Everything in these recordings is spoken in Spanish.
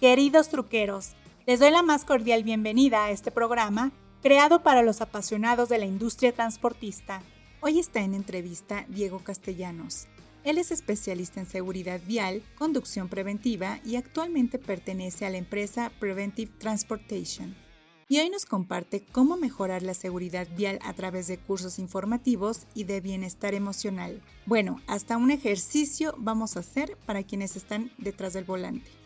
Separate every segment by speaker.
Speaker 1: Queridos truqueros, les doy la más cordial bienvenida a este programa creado para los apasionados de la industria transportista. Hoy está en entrevista Diego Castellanos. Él es especialista en seguridad vial, conducción preventiva y actualmente pertenece a la empresa Preventive Transportation. Y hoy nos comparte cómo mejorar la seguridad vial a través de cursos informativos y de bienestar emocional. Bueno, hasta un ejercicio vamos a hacer para quienes están detrás del volante.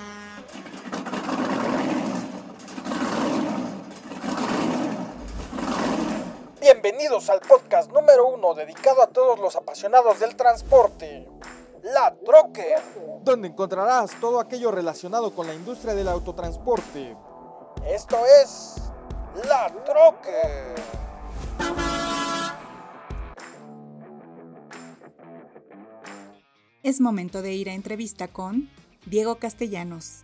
Speaker 2: Bienvenidos al podcast número uno dedicado a todos los apasionados del transporte, La Troque, donde encontrarás todo aquello relacionado con la industria del autotransporte. Esto es La Troque.
Speaker 1: Es momento de ir a entrevista con Diego Castellanos.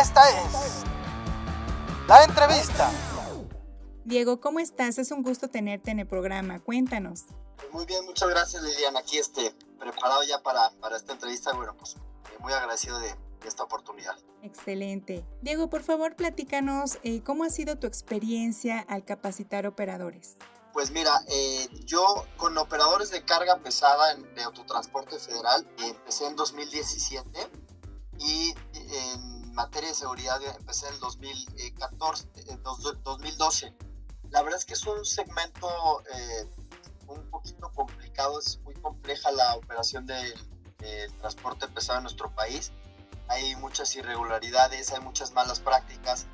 Speaker 2: Esta es la entrevista.
Speaker 1: Diego, ¿cómo estás? Es un gusto tenerte en el programa. Cuéntanos.
Speaker 3: Muy bien, muchas gracias Lilian. Aquí este, preparado ya para, para esta entrevista. Bueno, pues eh, muy agradecido de, esta oportunidad.
Speaker 1: Excelente. Diego, por favor, platícanos eh, cómo ha sido tu experiencia al capacitar operadores.
Speaker 3: Pues mira, eh, yo con operadores de carga pesada en, de autotransporte federal empecé en 2017 y en materia de seguridad empecé en el 2014, 2012. La verdad es que es un segmento eh, un poquito complicado, es muy compleja la operación del, transporte pesado en nuestro país. Hay muchas irregularidades, hay muchas malas prácticas.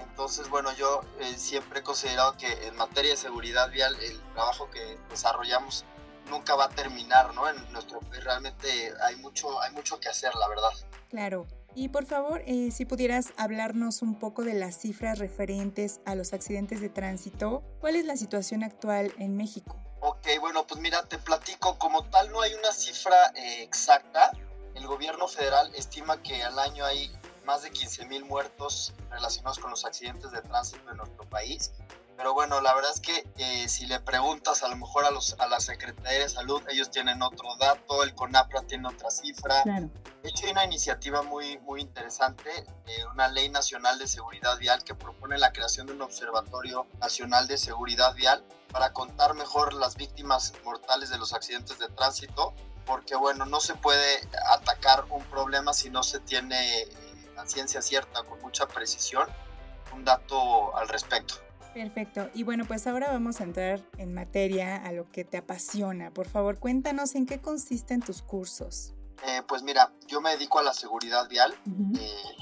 Speaker 3: Entonces, bueno, yo eh, siempre he considerado que en materia de seguridad vial el trabajo que desarrollamos nunca va a terminar, ¿no? En nuestro país realmente hay mucho, hay mucho que hacer, la verdad.
Speaker 1: Claro. Y por favor, eh, si pudieras hablarnos un poco de las cifras referentes a los accidentes de tránsito, ¿cuál es la situación actual en México?
Speaker 3: Ok, bueno, pues mira, te platico, como tal no hay una cifra eh, exacta. El gobierno federal estima que al año hay más de 15 mil muertos relacionados con los accidentes de tránsito en nuestro país. Pero bueno, la verdad es que eh, si le preguntas a lo mejor a, los, a la Secretaría de Salud, ellos tienen otro dato, el CONAPRA tiene otra cifra. De hecho, hay una iniciativa muy, muy interesante, eh, una ley nacional de seguridad vial que propone la creación de un observatorio nacional de seguridad vial para contar mejor las víctimas mortales de los accidentes de tránsito, porque bueno, no se puede atacar un problema si no se tiene eh, la ciencia cierta, con mucha precisión, un dato al respecto.
Speaker 1: Perfecto. Y bueno, pues ahora vamos a entrar en materia a lo que te apasiona. Por favor, cuéntanos en qué consisten tus cursos.
Speaker 3: Eh, pues mira, yo me dedico a la seguridad vial. Eh,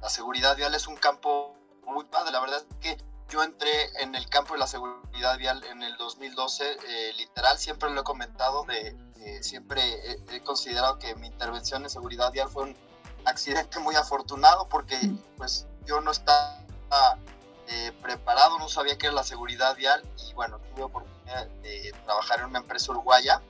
Speaker 3: la seguridad vial es un campo muy padre. La verdad es que yo entré en el campo de la seguridad vial en el 2012. Eh, literal, siempre lo he comentado, de, siempre he, he, considerado que mi intervención en seguridad vial fue un accidente muy afortunado porque pues yo no estaba eh, preparado, no sabía qué era la seguridad vial y bueno, tuve oportunidad de trabajar en una empresa uruguaya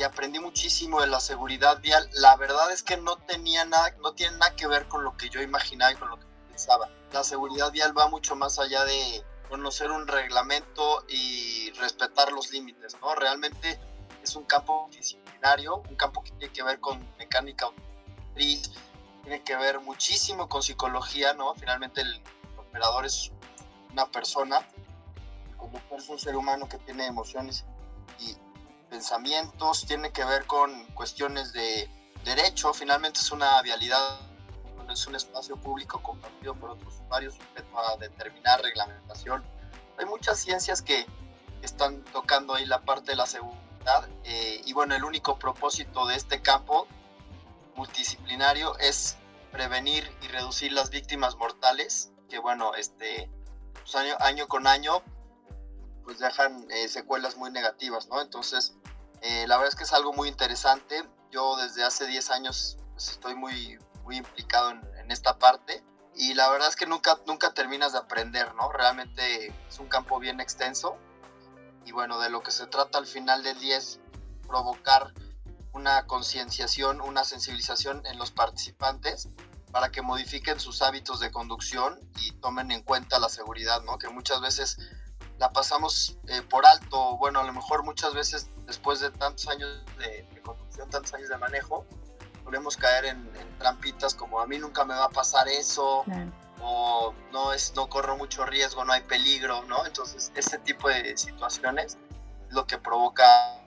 Speaker 3: y aprendí muchísimo de la seguridad vial. La verdad es que no tenía nada, no tiene nada que ver con lo que yo imaginaba y con lo que pensaba. La seguridad vial va mucho más allá de conocer un reglamento y respetar los límites, ¿no? Realmente es un campo disciplinario, un campo que tiene que ver con mecánica automotriz, tiene que ver muchísimo con psicología, ¿no? Finalmente el operador es una persona, como es un ser humano que tiene emociones y pensamientos, tiene que ver con cuestiones de derecho, finalmente es una vialidad, es un espacio público compartido por otros usuarios sujeto a determinar reglamentación. Hay muchas ciencias que están tocando ahí la parte de la seguridad eh, y bueno, el único propósito de este campo multidisciplinario es prevenir y reducir las víctimas mortales, que bueno, este, pues, año, año, con año, pues dejan eh, secuelas muy negativas, ¿no? Entonces, eh, la verdad es que es algo muy interesante. Yo desde hace 10 años pues, estoy muy, muy implicado en, esta parte y la verdad es que nunca, nunca terminas de aprender, ¿no? Realmente es un campo bien extenso y bueno, de lo que se trata al final del día es provocar una concienciación, una sensibilización en los participantes para que modifiquen sus hábitos de conducción y tomen en cuenta la seguridad, ¿no? Que muchas veces la pasamos eh, por alto, bueno, a lo mejor muchas veces después de tantos años de, conducción, tantos años de manejo, podemos caer en, trampitas como a mí nunca me va a pasar eso, o no, es, no corro mucho riesgo, no hay peligro, ¿no? Entonces, ese tipo de situaciones es lo que provoca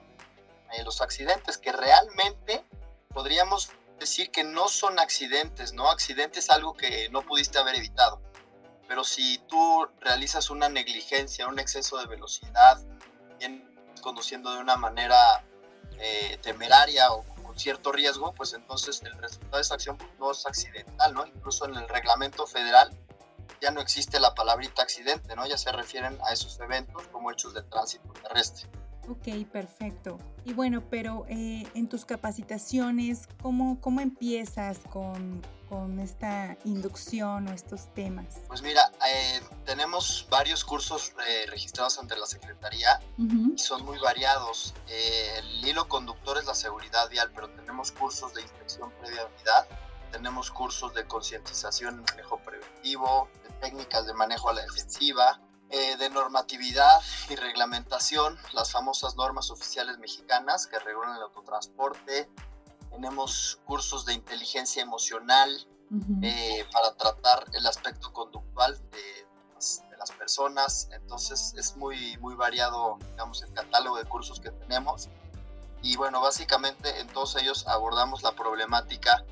Speaker 3: eh, los accidentes, que realmente podríamos decir que no son accidentes, ¿no? Accidente es algo que no pudiste haber evitado. Pero si tú realizas una negligencia, un exceso de velocidad, conduciendo de una manera eh, temeraria o con cierto riesgo, pues entonces el resultado de esa acción no es accidental, ¿no? Incluso en el reglamento federal ya no existe la palabrita accidente, ¿no? Ya se refieren a esos eventos como hechos de tránsito terrestre.
Speaker 1: Ok, perfecto. Y bueno, pero eh, en tus capacitaciones, ¿cómo, cómo empiezas con, con, esta inducción o estos temas?
Speaker 3: Pues mira, eh, tenemos varios cursos eh, registrados ante la Secretaría y son muy variados. el hilo conductor es la seguridad vial, pero tenemos cursos de inspección previa de unidad, tenemos cursos de concientización en manejo preventivo, de técnicas de manejo a la defensiva, eh, de normatividad y reglamentación, las famosas normas oficiales mexicanas que regulan el autotransporte. Tenemos cursos de inteligencia emocional eh, para tratar el aspecto conductual de, de, las personas. Entonces es muy, muy variado, digamos, el catálogo de cursos que tenemos. Y bueno, básicamente en todos ellos abordamos la problemática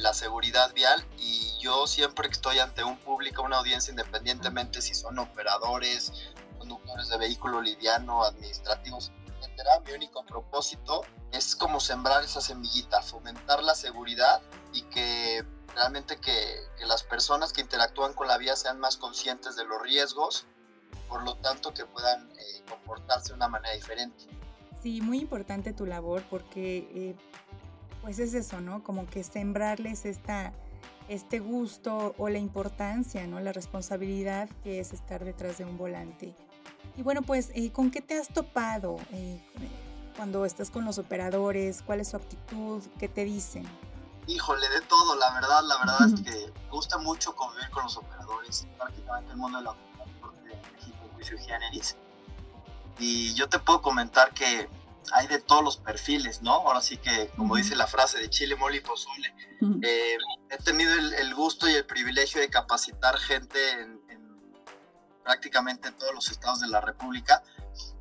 Speaker 3: la seguridad vial y yo siempre que estoy ante un público, una audiencia, independientemente si son operadores, conductores de vehículo liviano, administrativos, etcétera, mi único propósito es como sembrar esa semillita, fomentar la seguridad y que realmente que, las personas que interactúan con la vía sean más conscientes de los riesgos, por lo tanto que puedan eh, comportarse de una manera diferente.
Speaker 1: Sí, muy importante tu labor porque eh, pues es eso, ¿no? Como que sembrarles esta, este gusto o la importancia, ¿no? La responsabilidad que es estar detrás de un volante. Y bueno, pues, eh, ¿con qué te has topado eh, cuando estás con los operadores? ¿Cuál es su actitud? ¿Qué te dicen?
Speaker 3: Híjole, de todo, la verdad, la verdad es que me gusta mucho convivir con los operadores, prácticamente el mundo de la de México, juicio generis. Y yo te puedo comentar que hay de todos los perfiles, ¿no? Ahora sí que, como dice la frase de Chile, Mole y Pozole, eh, he tenido el, gusto y el privilegio de capacitar gente en, prácticamente todos los estados de la República.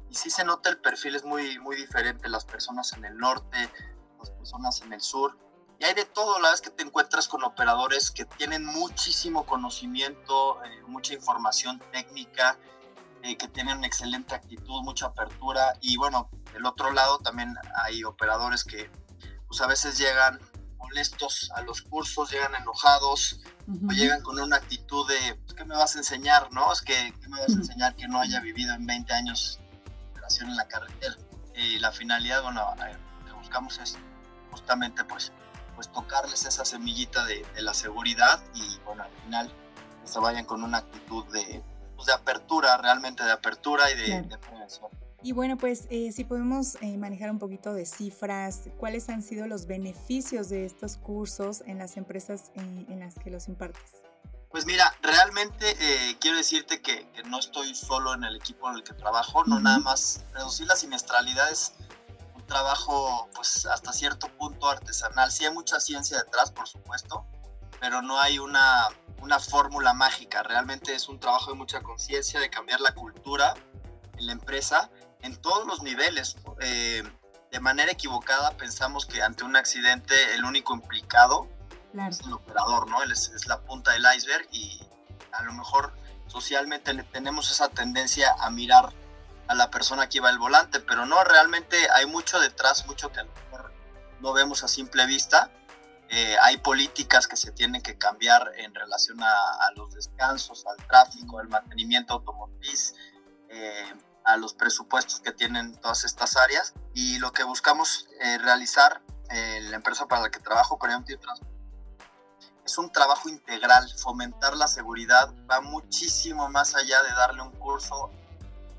Speaker 3: Y sí se nota el perfil es muy, muy diferente, las personas en el norte, las personas en el sur, y hay de todo, la es que te encuentras con operadores que tienen muchísimo conocimiento, eh, mucha información técnica, eh, que tienen una excelente actitud, mucha apertura y bueno, del otro lado también hay operadores que pues a veces llegan molestos a los cursos, llegan enojados o llegan con una actitud de pues, ¿qué me vas a enseñar? ¿no? Es que ¿qué me vas a enseñar que no haya vivido en 20 años de operación en la carretera? Y la finalidad, bueno, lo que buscamos es justamente pues, pues tocarles esa semillita de, la seguridad y bueno, al final se vayan con una actitud de, pues, de apertura, realmente de apertura y de, prevención.
Speaker 1: Y bueno, pues eh, si podemos eh, manejar un poquito de cifras, ¿cuáles han sido los beneficios de estos cursos en las empresas eh, en las que los impartes?
Speaker 3: Pues mira, realmente quiero decirte que, no estoy solo en el equipo en el que trabajo, no nada más reducir la siniestralidad es un trabajo pues hasta cierto punto artesanal. Sí hay mucha ciencia detrás, por supuesto, pero no hay una una fórmula mágica, realmente es un trabajo de mucha conciencia, de cambiar la cultura en la empresa en todos los niveles. Eh, de manera equivocada pensamos que ante un accidente el único implicado es el operador, ¿no? Él es, la punta del iceberg y a lo mejor socialmente tenemos esa tendencia a mirar a la persona que iba al volante, pero no, realmente hay mucho detrás, mucho que a lo mejor no vemos a simple vista eh, hay políticas que se tienen que cambiar en relación a, los descansos, al tráfico, al mantenimiento automotriz, eh, a los presupuestos que tienen todas estas áreas. Y lo que buscamos eh, realizar en la empresa para la que trabajo, Transport, es un trabajo integral. Fomentar la seguridad va muchísimo más allá de darle un curso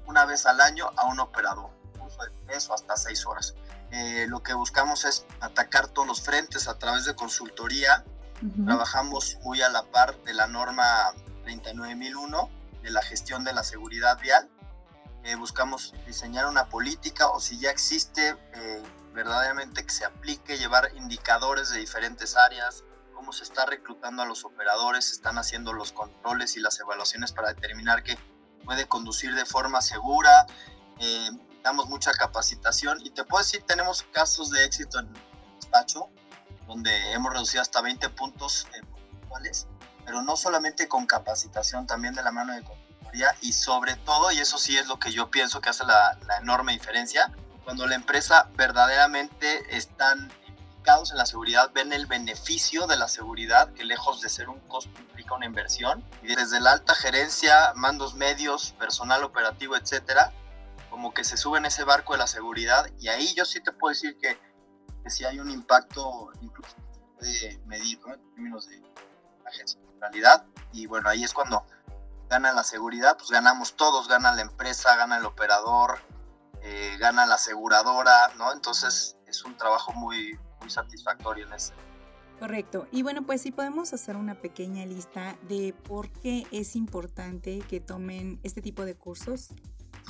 Speaker 3: una vez al año a un operador, un curso de tres o hasta seis horas. Eh, lo que buscamos es atacar todos los frentes a través de consultoría. Trabajamos muy a la par de la norma 39001 de la gestión de la seguridad vial. Eh, buscamos diseñar una política o si ya existe, eh, verdaderamente que se aplique, llevar indicadores de diferentes áreas, cómo se está reclutando a los operadores, se están haciendo los controles y las evaluaciones para determinar que puede conducir de forma segura. Eh, damos mucha capacitación y te puedo decir, tenemos casos de éxito en el despacho donde hemos reducido hasta 20 puntos eh, puntuales, pero no solamente con capacitación, también de la mano de y sobre todo, y eso sí es lo que yo pienso que hace la, la enorme diferencia, cuando la empresa verdaderamente están en la seguridad ven el beneficio de la seguridad, que lejos de ser un costo implica una inversión. Y desde la alta gerencia, mandos medios, personal operativo, etcétera, como que se suben ese barco de la seguridad. Y ahí yo sí te puedo decir que, que sí hay un impacto, incluso de medir en términos de agencia de calidad. Y bueno, ahí es cuando gana la seguridad, pues ganamos todos, gana la empresa, gana el operador, eh, gana la aseguradora, ¿no? Entonces es un trabajo muy, muy satisfactorio en ese.
Speaker 1: Correcto. Y bueno, pues si podemos hacer una pequeña lista de por qué es importante que tomen este tipo de cursos.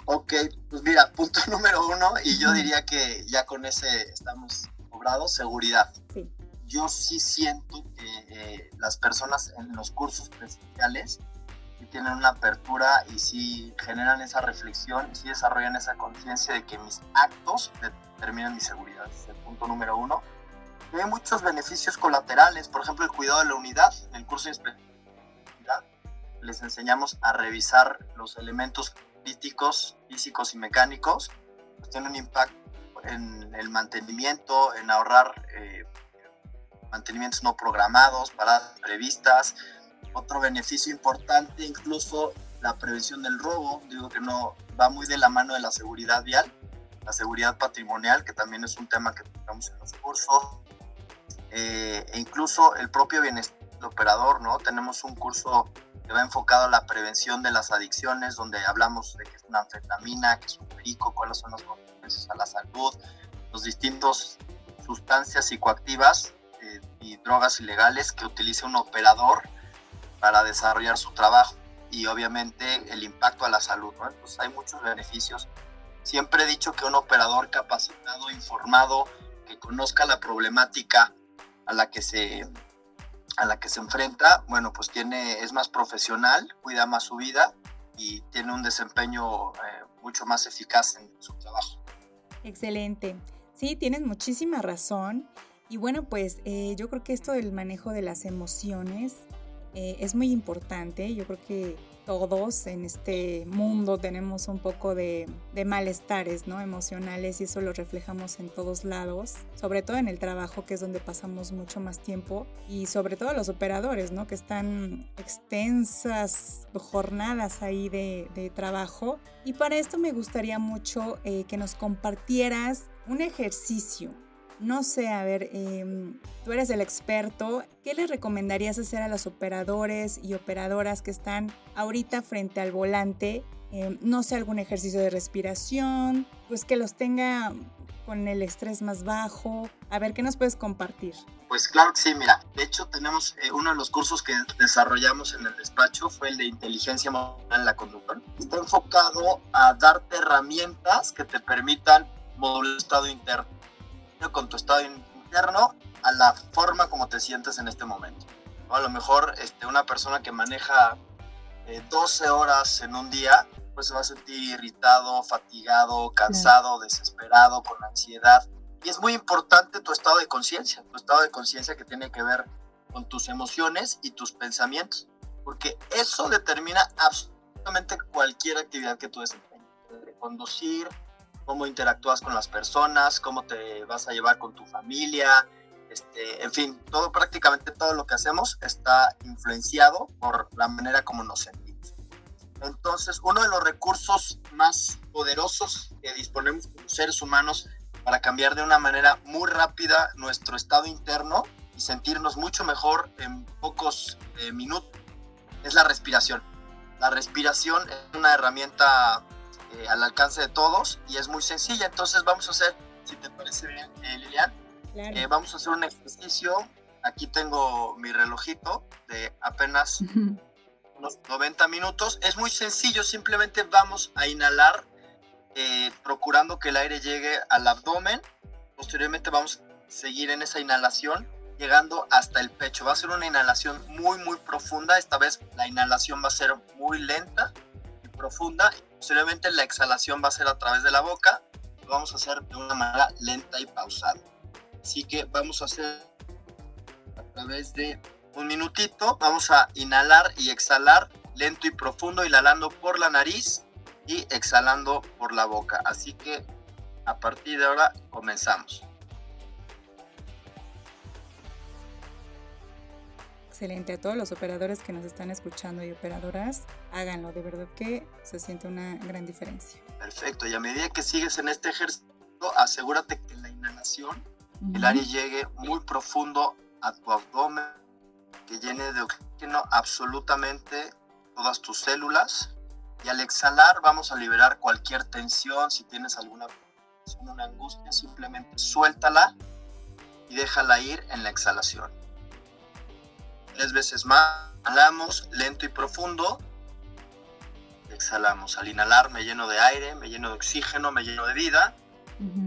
Speaker 3: Ok, pues mira, punto número uno, y yo diría que ya con ese estamos cobrados, seguridad. Sí. Yo sí siento que eh, las personas en los cursos presenciales tienen una apertura y sí generan esa reflexión, sí desarrollan esa conciencia de que mis actos determinan mi seguridad. es el punto número uno hay muchos beneficios colaterales, por ejemplo, el cuidado de la unidad. En el curso de inspección les enseñamos a revisar los elementos críticos, físicos y mecánicos, pues tienen un impacto en el mantenimiento, en ahorrar eh, mantenimientos no programados, paradas previstas. Otro beneficio importante, incluso la prevención del robo, digo que no va muy de la mano de la seguridad vial, la seguridad patrimonial, que también es un tema que tocamos en los cursos, eh, e incluso el propio bienestar del operador, ¿no? Tenemos un curso que va enfocado a la prevención de las adicciones, donde hablamos de qué es una anfetamina, qué es un perico, cuáles son las consecuencias a la salud, los distintos sustancias psicoactivas eh, y drogas ilegales que utiliza un operador para desarrollar su trabajo y obviamente el impacto a la salud. Pues hay muchos beneficios. Siempre he dicho que un operador capacitado, informado, que conozca la problemática a la que se a la que se enfrenta, bueno, pues tiene es más profesional, cuida más su vida y tiene un desempeño eh, mucho más eficaz en su trabajo.
Speaker 1: Excelente. Sí, tienes muchísima razón. Y bueno, pues eh, yo creo que esto del manejo de las emociones eh, es muy importante. Yo creo que todos en este mundo tenemos un poco de, malestares ¿no? emocionales y eso lo reflejamos en todos lados, sobre todo en el trabajo que es donde pasamos mucho más tiempo y sobre todo los operadores ¿no? que están extensas jornadas ahí de, trabajo. Y para esto me gustaría mucho eh, que nos compartieras un ejercicio no sé, a ver, em, tú eres el experto. ¿Qué les recomendarías hacer a los operadores y operadoras que están ahorita frente al volante? Em, no sé, algún ejercicio de respiración, pues que los tenga con el estrés más bajo. A ver, ¿qué nos puedes compartir?
Speaker 3: Pues claro que sí, mira, de hecho tenemos eh, uno de los cursos que desarrollamos en el despacho fue el de inteligencia emocional en la conductor. Está enfocado a darte herramientas que te permitan modular el estado interno con tu estado interno a la forma como te sientes en este momento. A lo mejor este, una persona que maneja 12 eh, horas en un día, pues se va a sentir irritado, fatigado, cansado, desesperado, con ansiedad. Y es muy importante tu estado de conciencia, tu estado de conciencia que tiene que ver con tus emociones y tus pensamientos, porque eso determina absolutamente cualquier actividad que tú desempeñes. Conducir, cómo interactúas con las personas, cómo te vas a llevar con tu familia, este, en fin, todo prácticamente todo lo que hacemos está influenciado por la manera como nos sentimos. Entonces, uno de los recursos más poderosos que disponemos como seres humanos para cambiar de una manera muy rápida nuestro estado interno y sentirnos mucho mejor en pocos eh, minutos es la respiración. La respiración es una herramienta eh, al alcance de todos y es muy sencilla. Entonces vamos a hacer, si te parece bien, eh, Lilian, vamos a hacer un ejercicio. Aquí tengo mi relojito de apenas unos 90 minutos. Es muy sencillo, simplemente vamos a inhalar procurando que el aire llegue al abdomen. Posteriormente vamos a seguir en esa inhalación llegando hasta el pecho. Va a ser una inhalación muy, muy profunda. Esta vez la inhalación va a ser muy lenta profunda. Posteriormente la exhalación va a ser a través de la boca. Lo vamos a hacer de una manera lenta y pausada. Así que vamos a hacer a través de un minutito. Vamos a inhalar y exhalar lento y profundo, inhalando por la nariz y exhalando por la boca. Así que a partir de ahora comenzamos.
Speaker 1: Excelente. A todos los operadores que nos están escuchando y operadoras, háganlo. De verdad que se siente una gran diferencia.
Speaker 3: Perfecto. Y a medida que sigues en este ejercicio, asegúrate que la inhalación, el aire llegue muy profundo a tu abdomen, que llene de oxígeno absolutamente todas tus células. Y al exhalar vamos a liberar cualquier tensión. Si tienes alguna una angustia, simplemente suéltala y déjala ir en la exhalación tres veces más. Inhalamos lento y profundo. Exhalamos. Al inhalar me lleno de aire, me lleno de oxígeno, me lleno de vida.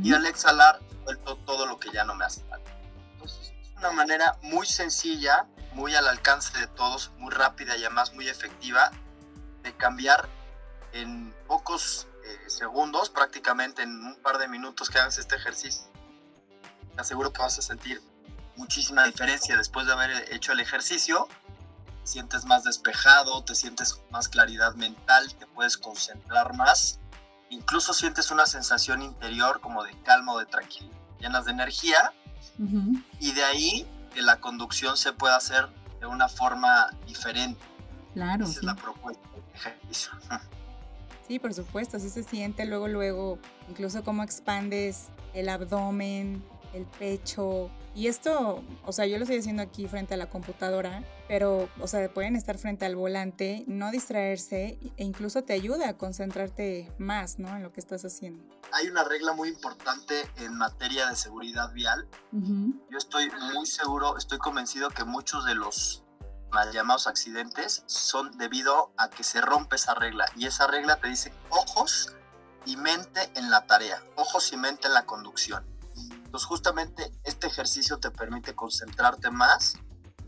Speaker 3: Y al exhalar suelto todo lo que ya no me hace falta. Entonces es una manera muy sencilla, muy al alcance de todos, muy rápida y además muy efectiva de cambiar en pocos eh, segundos, prácticamente en un par de minutos que hagas este ejercicio. Te aseguro que vas a sentir muchísima diferencia después de haber hecho el ejercicio. Te sientes más despejado, te sientes más claridad mental, te puedes concentrar más. Incluso sientes una sensación interior como de calma o de tranquilidad, llenas de energía. Y de ahí que la conducción se pueda hacer de una forma diferente.
Speaker 1: Claro.
Speaker 3: Esa es la propuesta del ejercicio.
Speaker 1: Sí, por supuesto, así se siente luego, luego, incluso cómo expandes el abdomen, el pecho. Y esto, o sea, yo lo estoy haciendo aquí frente a la computadora, pero, o sea, pueden estar frente al volante, no distraerse e incluso te ayuda a concentrarte más, ¿no? En lo que estás haciendo.
Speaker 3: Hay una regla muy importante en materia de seguridad vial. Yo estoy muy seguro, estoy convencido que muchos de los mal llamados accidentes son debido a que se rompe esa regla. Y esa regla te dice ojos y mente en la tarea, ojos y mente en la conducción. Entonces justamente este ejercicio te permite concentrarte más,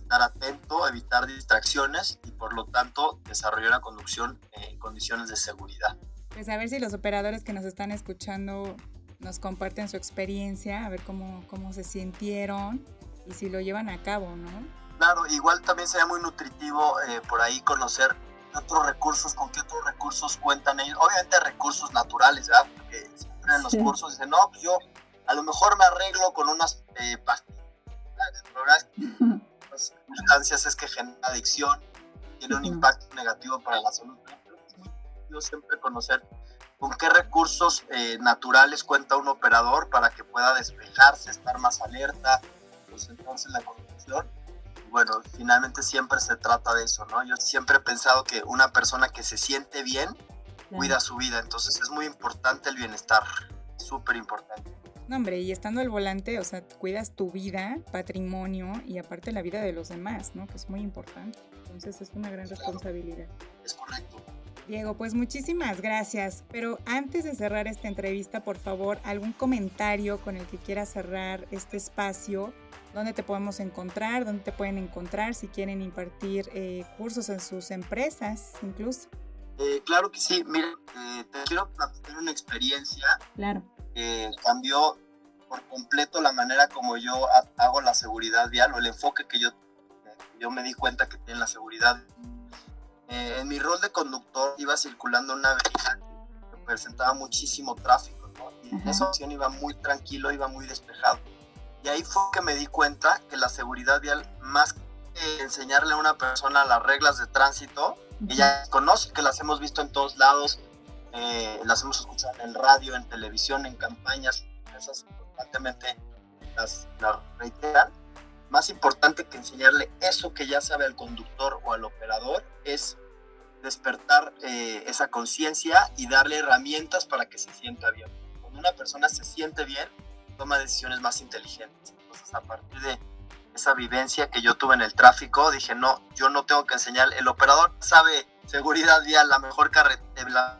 Speaker 3: estar atento, evitar distracciones y por lo tanto desarrollar la conducción en condiciones de seguridad.
Speaker 1: Pues a ver si los operadores que nos están escuchando nos comparten su experiencia, a ver cómo, cómo se sintieron y si lo llevan a cabo, ¿no?
Speaker 3: Claro, igual también sería muy nutritivo eh, por ahí conocer otros recursos, con qué otros recursos cuentan ellos. Obviamente recursos naturales, ¿verdad? Porque siempre en los cursos dicen, no, pues yo a lo mejor me arreglo con unas eh, pastillas. Las sustancias es que genera adicción, tiene un impacto negativo para la salud. Importante siempre conocer con qué recursos eh, naturales cuenta un operador para que pueda despejarse, estar más alerta, concentrarse en la conducción. bueno, finalmente siempre se trata de eso, ¿no? Yo siempre he pensado que una persona que se siente bien cuida su vida, entonces es muy importante el bienestar, súper importante.
Speaker 1: No, hombre, y estando al volante, o sea, cuidas tu vida, patrimonio y aparte la vida de los demás, ¿no? Que es muy importante. Entonces es una gran responsabilidad.
Speaker 3: Es correcto.
Speaker 1: Diego, pues muchísimas gracias. Pero antes de cerrar esta entrevista, por favor, algún comentario con el que quieras cerrar este espacio, dónde te podemos encontrar, dónde te pueden encontrar si quieren impartir eh, cursos en sus empresas, incluso.
Speaker 3: Eh, claro que sí. Mira, eh, te quiero platicar una experiencia.
Speaker 1: Claro
Speaker 3: eh, cambió por completo la manera como yo hago la seguridad vial o el enfoque que yo, yo me di cuenta que tiene la seguridad. Eh, en mi rol de conductor iba circulando una avenida que presentaba muchísimo tráfico, y en esa ocasión iba muy tranquilo, iba muy despejado. Y ahí fue que me di cuenta que la seguridad vial, más que enseñarle a una persona las reglas de tránsito, ella conoce que las hemos visto en todos lados, eh, las hemos escuchado en el radio, en televisión, en campañas, esas constantemente las, reiteran. más importante que enseñarle eso que ya sabe al conductor o al operador es despertar eh, esa conciencia y darle herramientas para que se sienta bien. Cuando una persona se siente bien, toma decisiones más inteligentes. Entonces, a partir de esa vivencia que yo tuve en el tráfico, dije, no, yo no tengo que enseñar, el operador sabe seguridad vial, la mejor carretera,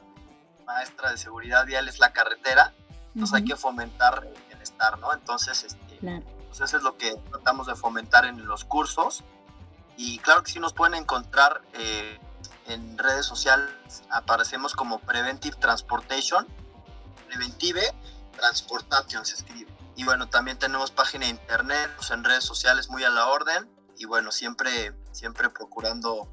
Speaker 3: maestra de seguridad vial es la carretera, entonces hay que fomentar el bienestar, ¿no? Entonces, este, pues eso es lo que tratamos de fomentar en los cursos. Y claro que sí nos pueden encontrar eh, en redes sociales, aparecemos como Preventive Transportation, Preventive Transportation se escribe. Y bueno, también tenemos página de internet, pues, en redes sociales muy a la orden y bueno, siempre, siempre procurando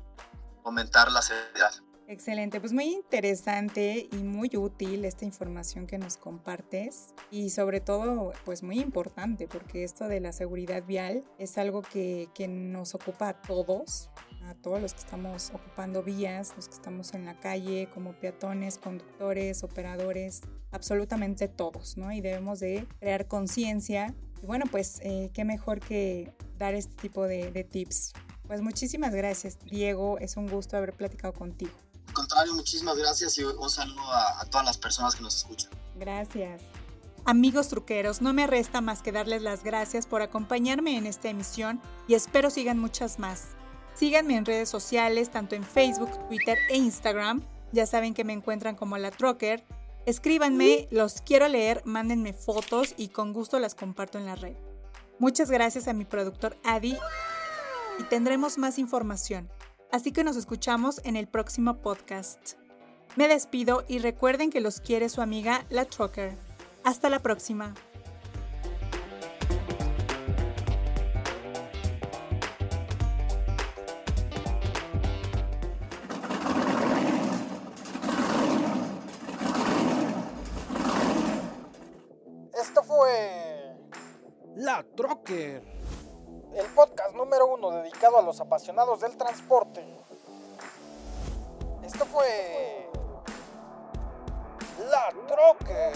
Speaker 3: fomentar la seguridad.
Speaker 1: Excelente, pues muy interesante y muy útil esta información que nos compartes y sobre todo pues muy importante porque esto de la seguridad vial es algo que, que nos ocupa a todos, a todos los que estamos ocupando vías, los que estamos en la calle como peatones, conductores, operadores, absolutamente todos, ¿no? Y debemos de crear conciencia y bueno pues eh, qué mejor que dar este tipo de, de tips. Pues muchísimas gracias Diego, es un gusto haber platicado contigo.
Speaker 3: Contrario, muchísimas gracias y un saludo a, todas las personas que nos escuchan.
Speaker 1: Gracias. Amigos truqueros, no me resta más que darles las gracias por acompañarme en esta emisión y espero sigan muchas más. Síganme en redes sociales, tanto en Facebook, Twitter e Instagram. Ya saben que me encuentran como la Trucker. Escríbanme, los quiero leer, mándenme fotos y con gusto las comparto en la red. Muchas gracias a mi productor Adi y tendremos más información. Así que nos escuchamos en el próximo podcast. Me despido y recuerden que los quiere su amiga La Trucker. Hasta la próxima.
Speaker 2: Esto fue La Trucker dedicado a los apasionados del transporte. Esto fue La Troque.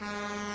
Speaker 1: you